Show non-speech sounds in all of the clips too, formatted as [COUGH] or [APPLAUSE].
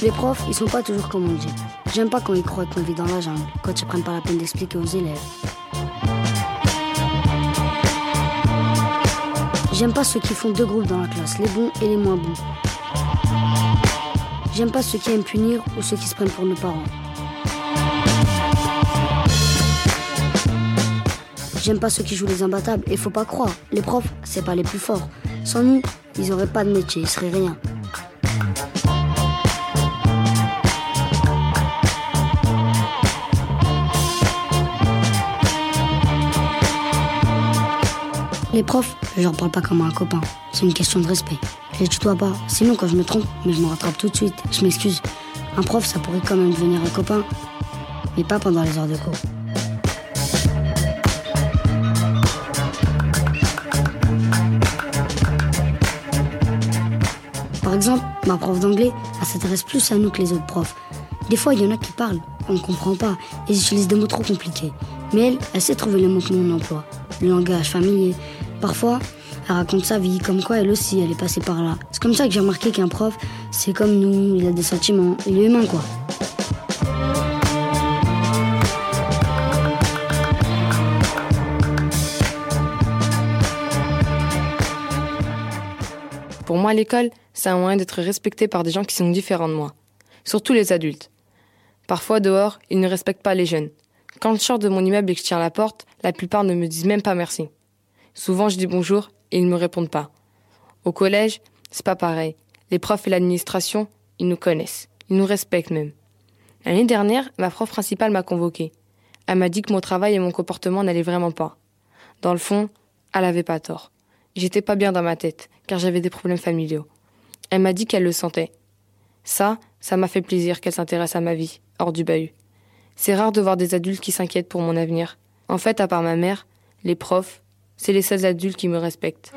Les profs, ils sont pas toujours comme on dit. J'aime pas quand ils croient qu'on vit dans la jungle, quand ils prennent pas la peine d'expliquer aux élèves. J'aime pas ceux qui font deux groupes dans la classe, les bons et les moins bons. J'aime pas ceux qui aiment punir ou ceux qui se prennent pour nos parents. J'aime pas ceux qui jouent les imbattables et faut pas croire, les profs, c'est pas les plus forts. Sans nous, ils auraient pas de métier, ils seraient rien. Les profs, je leur parle pas comme un copain. C'est une question de respect. Je les tutoie pas. Sinon, quand je me trompe, mais je me rattrape tout de suite. Je m'excuse. Un prof, ça pourrait quand même devenir un copain, mais pas pendant les heures de cours. Par exemple, ma prof d'anglais, elle s'intéresse plus à nous que les autres profs. Des fois, il y en a qui parlent, on ne comprend pas, ils utilisent des mots trop compliqués. Mais elle, elle sait trouver les mots que nous on emploie, le langage familier. Parfois, elle raconte sa vie, comme quoi elle aussi, elle est passée par là. C'est comme ça que j'ai remarqué qu'un prof, c'est comme nous, il a des sentiments, il est humain quoi. Pour moi, l'école, c'est un moyen d'être respecté par des gens qui sont différents de moi. Surtout les adultes. Parfois, dehors, ils ne respectent pas les jeunes. Quand je sors de mon immeuble et que je tiens la porte, la plupart ne me disent même pas merci. Souvent, je dis bonjour et ils ne me répondent pas. Au collège, c'est pas pareil. Les profs et l'administration, ils nous connaissent. Ils nous respectent même. L'année dernière, ma prof principale m'a convoqué. Elle m'a dit que mon travail et mon comportement n'allaient vraiment pas. Dans le fond, elle avait pas tort. J'étais pas bien dans ma tête, car j'avais des problèmes familiaux. Elle m'a dit qu'elle le sentait. Ça, ça m'a fait plaisir qu'elle s'intéresse à ma vie, hors du bahut. C'est rare de voir des adultes qui s'inquiètent pour mon avenir. En fait, à part ma mère, les profs, c'est les seuls adultes qui me respectent.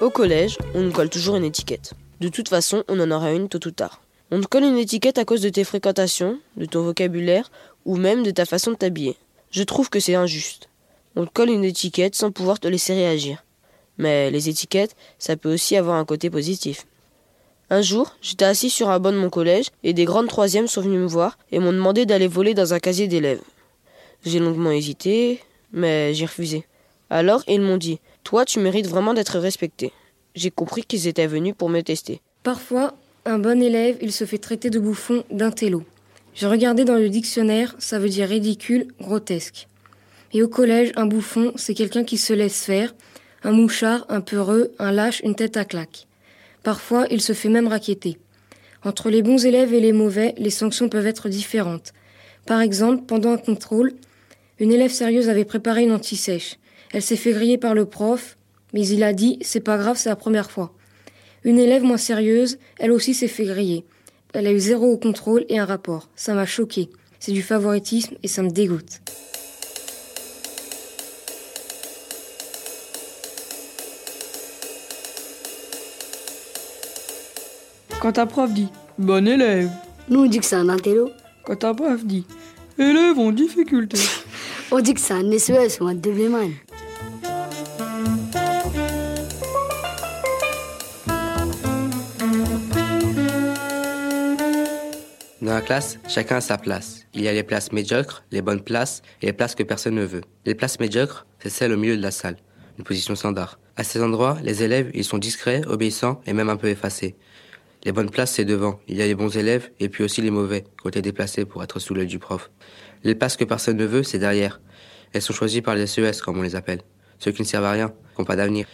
Au collège, on nous colle toujours une étiquette. De toute façon, on en aura une tôt ou tard. On te colle une étiquette à cause de tes fréquentations, de ton vocabulaire ou même de ta façon de t'habiller. Je trouve que c'est injuste. On te colle une étiquette sans pouvoir te laisser réagir. Mais les étiquettes, ça peut aussi avoir un côté positif. Un jour, j'étais assis sur un banc de mon collège et des grandes troisièmes sont venues me voir et m'ont demandé d'aller voler dans un casier d'élèves. J'ai longuement hésité, mais j'ai refusé. Alors ils m'ont dit Toi, tu mérites vraiment d'être respecté. J'ai compris qu'ils étaient venus pour me tester. Parfois, un bon élève, il se fait traiter de bouffon d'un télo. J'ai regardé dans le dictionnaire, ça veut dire ridicule, grotesque. Et au collège, un bouffon, c'est quelqu'un qui se laisse faire, un mouchard, un peureux, un lâche, une tête à claque. Parfois, il se fait même raqueter. Entre les bons élèves et les mauvais, les sanctions peuvent être différentes. Par exemple, pendant un contrôle, une élève sérieuse avait préparé une anti-sèche. Elle s'est fait griller par le prof, mais il a dit c'est pas grave, c'est la première fois. Une élève moins sérieuse, elle aussi s'est fait griller. Elle a eu zéro au contrôle et un rapport. Ça m'a choqué. C'est du favoritisme et ça me dégoûte. Quand ta prof dit bon élève, Nous, on dit que c'est un intello. quand ta prof dit élève en difficulté, [LAUGHS] On dit que c'est un SES ou un Devilman. Dans la classe, chacun a sa place. Il y a les places médiocres, les bonnes places et les places que personne ne veut. Les places médiocres, c'est celles au milieu de la salle, une position standard. À ces endroits, les élèves, ils sont discrets, obéissants et même un peu effacés. Les bonnes places, c'est devant. Il y a les bons élèves et puis aussi les mauvais, côté déplacés pour être sous l'œil du prof. Les places que personne ne veut, c'est derrière. Elles sont choisies par les SES, comme on les appelle. Ceux qui ne servent à rien, qui n'ont pas d'avenir.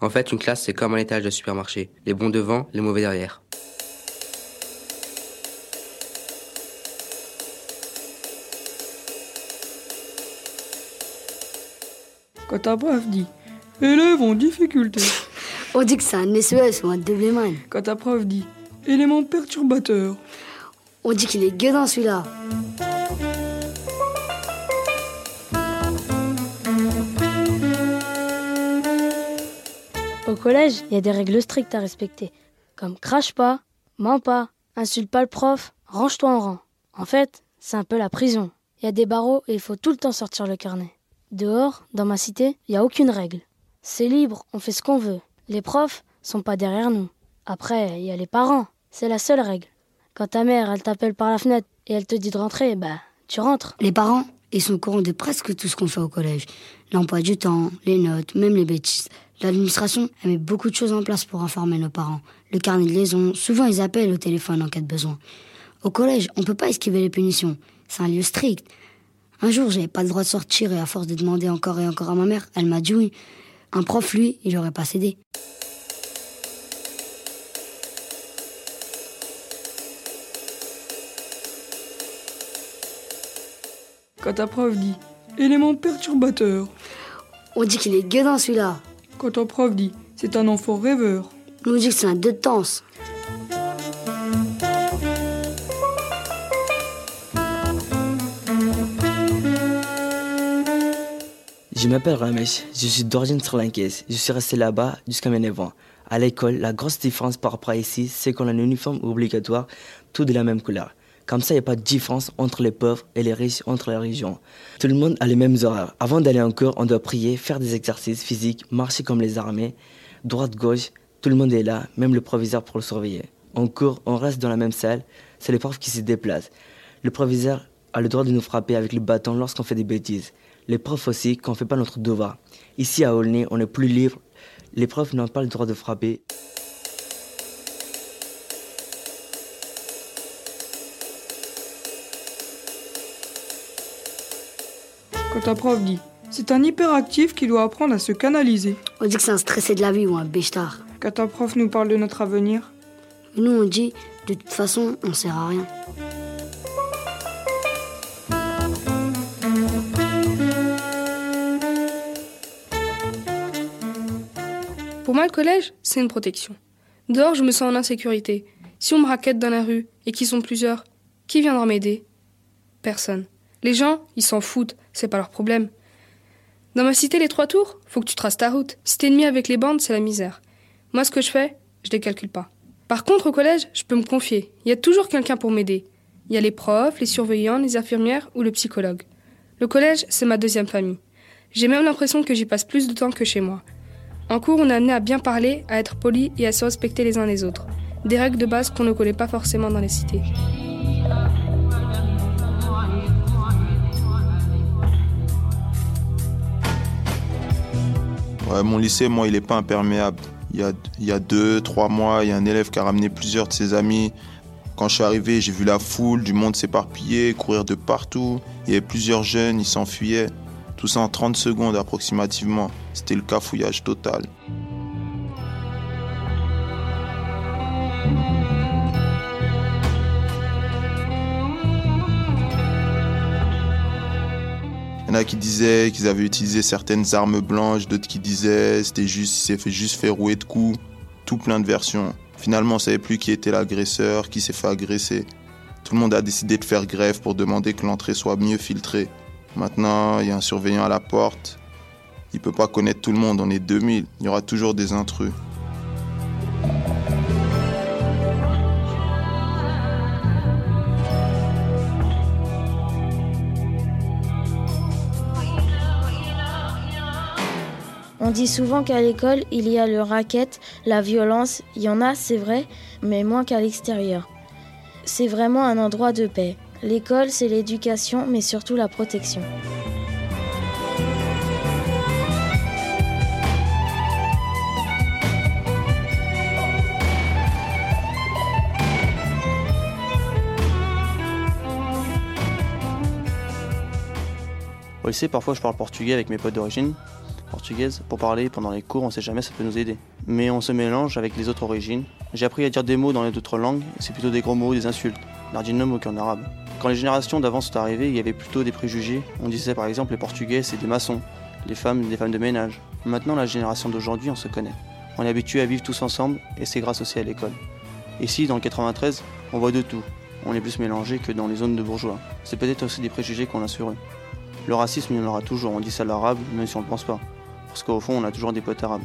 En fait, une classe, c'est comme un étage de supermarché. Les bons devant, les mauvais derrière. quand ta prof dit élève en difficulté, On dit que c'est un SES ou un Devilman. quand ta prof dit élément perturbateur, On dit qu'il est gueudin celui-là. Au collège, il y a des règles strictes à respecter, comme crache pas, mens pas, insulte pas le prof, range-toi en rang. En fait, c'est un peu la prison. Il y a des barreaux et il faut tout le temps sortir le carnet. Dehors, dans ma cité, il n'y a aucune règle. C'est libre, on fait ce qu'on veut. Les profs sont pas derrière nous. Après, il y a les parents. C'est la seule règle. Quand ta mère, elle t'appelle par la fenêtre et elle te dit de rentrer, bah, tu rentres. Les parents, ils sont au courant de presque tout ce qu'on fait au collège. L'emploi du temps, les notes, même les bêtises. L'administration, elle met beaucoup de choses en place pour informer nos parents. Le carnet de liaison, souvent ils appellent au téléphone en cas de besoin. Au collège, on peut pas esquiver les punitions. C'est un lieu strict. Un jour, j'avais pas le droit de sortir et à force de demander encore et encore à ma mère, elle m'a dit oui. Un prof, lui, il aurait pas cédé. Quand ta prof dit élément perturbateur. On dit qu'il est gueudin celui-là. Quand ton prof dit c'est un enfant rêveur. Nous on dit que c'est un deux de Je m'appelle Ramesh, je suis d'origine sri-lankaise. Je suis resté là-bas jusqu'à mes 9 ans. À l'école, la grosse différence par rapport à ici, c'est qu'on a un uniforme obligatoire, tout de la même couleur. Comme ça, il n'y a pas de différence entre les pauvres et les riches entre les régions. Tout le monde a les mêmes horaires. Avant d'aller en cours, on doit prier, faire des exercices physiques, marcher comme les armées, droite-gauche. Tout le monde est là, même le proviseur pour le surveiller. En cours, on reste dans la même salle. C'est les profs qui se déplacent. Le proviseur a le droit de nous frapper avec le bâton lorsqu'on fait des bêtises. Les profs aussi quand on ne fait pas notre devoir. Ici à Aulnay, on est plus libre. Les profs n'ont pas le droit de frapper. Quand ta prof dit c'est un hyperactif qui doit apprendre à se canaliser. On dit que c'est un stressé de la vie ou un béchtard. Quand ta prof nous parle de notre avenir? Nous, on dit de toute façon, on sert à rien. Pour moi, le collège, c'est une protection. Dehors, je me sens en insécurité. Si on me raquette dans la rue et qu'ils sont plusieurs, qui viendra m'aider? Personne. Les gens, ils s'en foutent, c'est pas leur problème. Dans ma cité, les trois tours, faut que tu traces ta route. Si t'es ennemi avec les bandes, c'est la misère. Moi, ce que je fais, je les calcule pas. Par contre, au collège, je peux me confier. Il y a toujours quelqu'un pour m'aider. Il y a les profs, les surveillants, les infirmières ou le psychologue. Le collège, c'est ma deuxième famille. J'ai même l'impression que j'y passe plus de temps que chez moi. En cours, on est amené à bien parler, à être poli et à se respecter les uns les autres. Des règles de base qu'on ne connaît pas forcément dans les cités. Ouais, mon lycée, moi, il est pas imperméable. Il y, a, il y a deux, trois mois, il y a un élève qui a ramené plusieurs de ses amis. Quand je suis arrivé, j'ai vu la foule, du monde s'éparpiller, courir de partout. Il y avait plusieurs jeunes, ils s'enfuyaient. Tout ça en 30 secondes approximativement. C'était le cafouillage total. Il y en a qui disaient qu'ils avaient utilisé certaines armes blanches, d'autres qui disaient c'était juste, fait juste faire rouer de coups. Tout plein de versions. Finalement, on savait plus qui était l'agresseur, qui s'est fait agresser. Tout le monde a décidé de faire grève pour demander que l'entrée soit mieux filtrée. Maintenant, il y a un surveillant à la porte. Il peut pas connaître tout le monde, on est 2000. Il y aura toujours des intrus. On dit souvent qu'à l'école, il y a le racket, la violence, il y en a, c'est vrai, mais moins qu'à l'extérieur. C'est vraiment un endroit de paix. L'école, c'est l'éducation, mais surtout la protection. Au lycée, parfois, je parle portugais avec mes potes d'origine portugaise. Pour parler pendant les cours, on sait jamais, ça peut nous aider. Mais on se mélange avec les autres origines. J'ai appris à dire des mots dans les autres langues, c'est plutôt des gros mots, des insultes. Nardinum qu'en arabe. Quand les générations d'avant sont arrivées, il y avait plutôt des préjugés. On disait par exemple les Portugais, c'est des maçons. Les femmes, des femmes de ménage. Maintenant, la génération d'aujourd'hui, on se connaît. On est habitué à vivre tous ensemble, et c'est grâce aussi à l'école. Ici, dans le 93, on voit de tout. On est plus mélangé que dans les zones de bourgeois. C'est peut-être aussi des préjugés qu'on a sur eux. Le racisme, il y en aura toujours. On dit ça l'arabe, même si on ne le pense pas. Parce qu'au fond, on a toujours des potes arabes.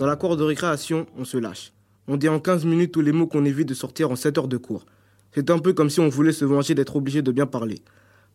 Dans la cour de récréation, on se lâche. On dit en 15 minutes tous les mots qu'on évite de sortir en 7 heures de cours. C'est un peu comme si on voulait se venger d'être obligé de bien parler.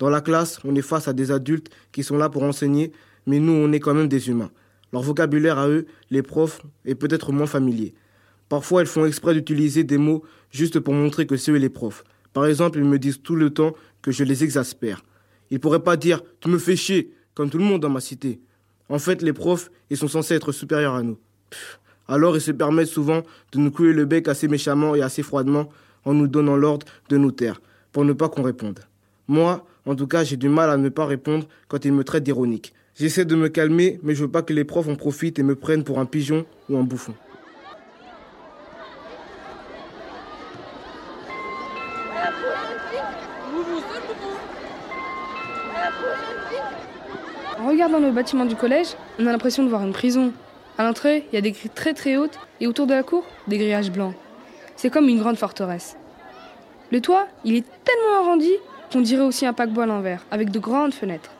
Dans la classe, on est face à des adultes qui sont là pour enseigner, mais nous, on est quand même des humains. Leur vocabulaire à eux, les profs, est peut-être moins familier. Parfois, ils font exprès d'utiliser des mots juste pour montrer que c'est eux les profs. Par exemple, ils me disent tout le temps que je les exaspère. Ils pourraient pas dire Tu me fais chier, comme tout le monde dans ma cité. En fait, les profs, ils sont censés être supérieurs à nous. Alors, ils se permettent souvent de nous couler le bec assez méchamment et assez froidement en nous donnant l'ordre de nous taire, pour ne pas qu'on réponde. Moi, en tout cas, j'ai du mal à ne pas répondre quand ils me traitent d'ironique. J'essaie de me calmer, mais je veux pas que les profs en profitent et me prennent pour un pigeon ou un bouffon. En regardant le bâtiment du collège, on a l'impression de voir une prison. À l'entrée, il y a des grilles très très hautes et autour de la cour, des grillages blancs. C'est comme une grande forteresse. Le toit, il est tellement arrondi qu'on dirait aussi un paquebot à l'envers, avec de grandes fenêtres.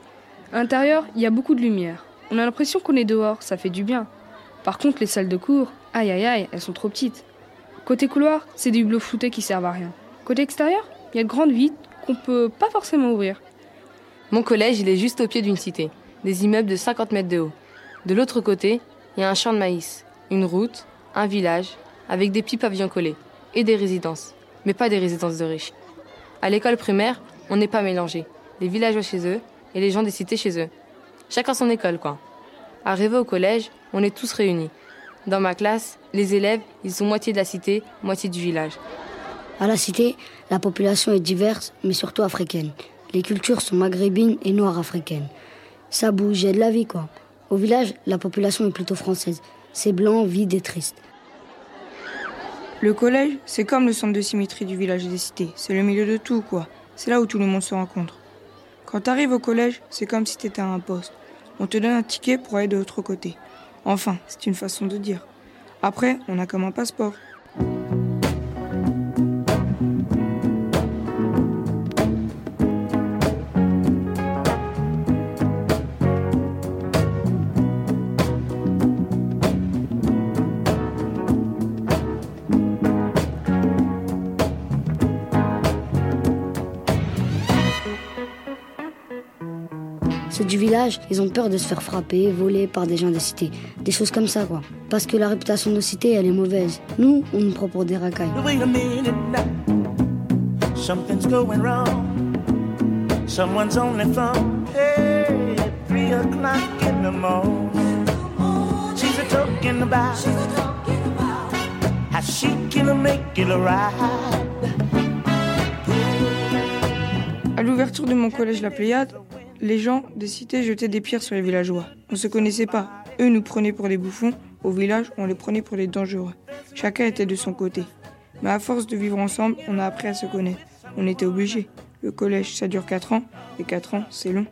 À l'intérieur, il y a beaucoup de lumière. On a l'impression qu'on est dehors, ça fait du bien. Par contre, les salles de cours, aïe aïe aïe, elles sont trop petites. Côté couloir, c'est des hublots floutés qui servent à rien. Côté extérieur, il y a de grandes vitres qu'on peut pas forcément ouvrir. Mon collège, il est juste au pied d'une cité, des immeubles de 50 mètres de haut. De l'autre côté, il y a un champ de maïs, une route, un village, avec des petits pavillons collés, et des résidences, mais pas des résidences de riches. À l'école primaire, on n'est pas mélangés. Les villageois chez eux et les gens des cités chez eux. Chacun son école, quoi. Arrivé au collège, on est tous réunis. Dans ma classe, les élèves, ils sont moitié de la cité, moitié du village. À la cité, la population est diverse, mais surtout africaine. Les cultures sont maghrébines et noires africaines. Ça bouge, de la vie, quoi. Au village, la population est plutôt française. C'est blanc, vide et triste. Le collège, c'est comme le centre de symétrie du village et des cités. C'est le milieu de tout, quoi. C'est là où tout le monde se rencontre. Quand t'arrives au collège, c'est comme si t'étais à un poste. On te donne un ticket pour aller de l'autre côté. Enfin, c'est une façon de dire. Après, on a comme un passeport. Ceux du village, ils ont peur de se faire frapper, voler par des gens des cités. Des choses comme ça, quoi. Parce que la réputation de nos cités, elle est mauvaise. Nous, on nous prend pour des racailles. Wait a minute now. Something's going wrong. Someone's on the phone. Hey, three o'clock in the morning. She's a talking about how she can make it right. À l'ouverture de mon collège La Pléiade, les gens des cités jetaient des pierres sur les villageois. On se connaissait pas. Eux nous prenaient pour des bouffons. Au village, on les prenait pour des dangereux. Chacun était de son côté. Mais à force de vivre ensemble, on a appris à se connaître. On était obligés. Le collège, ça dure 4 ans. Et 4 ans, c'est long.